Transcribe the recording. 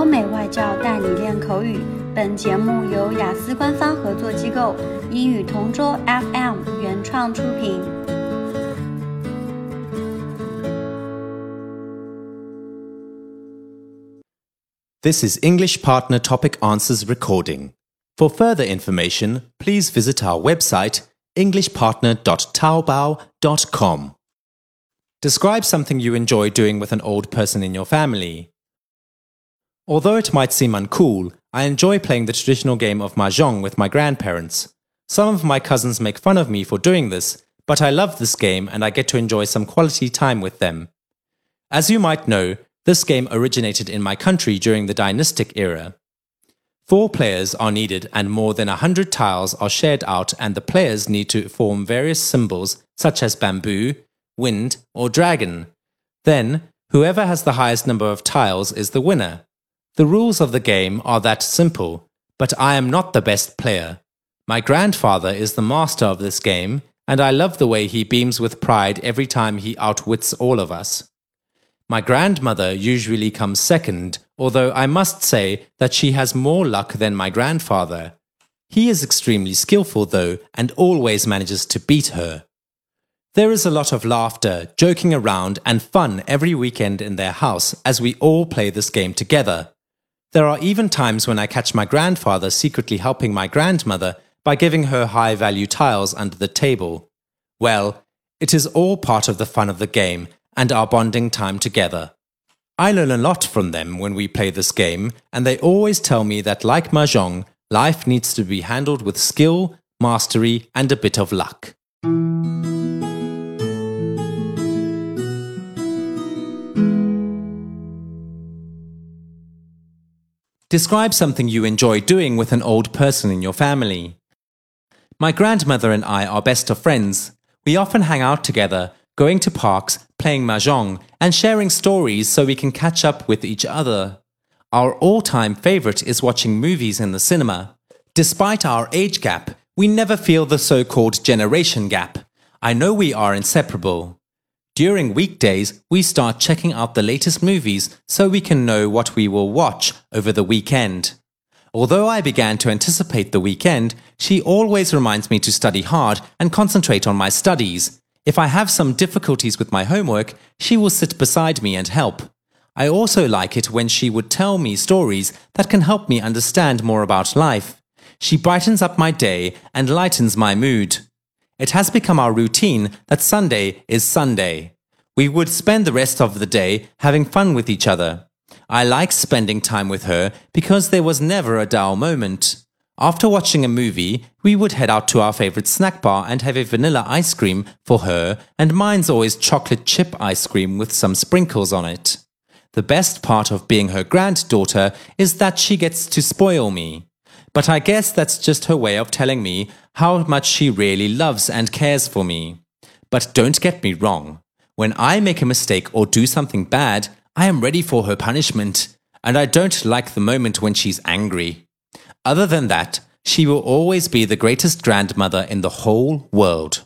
欧美外教带你练口语。本节目由雅思官方合作机构英语同桌 FM 原创出品。This is English Partner Topic Answers recording. For further information, please visit our website englishpartner.taobao.com. Describe something you enjoy doing with an old person in your family. Although it might seem uncool, I enjoy playing the traditional game of mahjong with my grandparents. Some of my cousins make fun of me for doing this, but I love this game and I get to enjoy some quality time with them. As you might know, this game originated in my country during the dynastic era. Four players are needed and more than a hundred tiles are shared out and the players need to form various symbols such as bamboo, wind, or dragon. Then, whoever has the highest number of tiles is the winner. The rules of the game are that simple, but I am not the best player. My grandfather is the master of this game, and I love the way he beams with pride every time he outwits all of us. My grandmother usually comes second, although I must say that she has more luck than my grandfather. He is extremely skillful, though, and always manages to beat her. There is a lot of laughter, joking around, and fun every weekend in their house as we all play this game together. There are even times when I catch my grandfather secretly helping my grandmother by giving her high value tiles under the table. Well, it is all part of the fun of the game and our bonding time together. I learn a lot from them when we play this game, and they always tell me that, like Mahjong, life needs to be handled with skill, mastery, and a bit of luck. Describe something you enjoy doing with an old person in your family. My grandmother and I are best of friends. We often hang out together, going to parks, playing mahjong, and sharing stories so we can catch up with each other. Our all time favorite is watching movies in the cinema. Despite our age gap, we never feel the so called generation gap. I know we are inseparable. During weekdays, we start checking out the latest movies so we can know what we will watch over the weekend. Although I began to anticipate the weekend, she always reminds me to study hard and concentrate on my studies. If I have some difficulties with my homework, she will sit beside me and help. I also like it when she would tell me stories that can help me understand more about life. She brightens up my day and lightens my mood. It has become our routine that Sunday is Sunday. We would spend the rest of the day having fun with each other. I like spending time with her because there was never a dull moment. After watching a movie, we would head out to our favorite snack bar and have a vanilla ice cream for her, and mine's always chocolate chip ice cream with some sprinkles on it. The best part of being her granddaughter is that she gets to spoil me. But I guess that's just her way of telling me how much she really loves and cares for me. But don't get me wrong. When I make a mistake or do something bad, I am ready for her punishment, and I don't like the moment when she's angry. Other than that, she will always be the greatest grandmother in the whole world.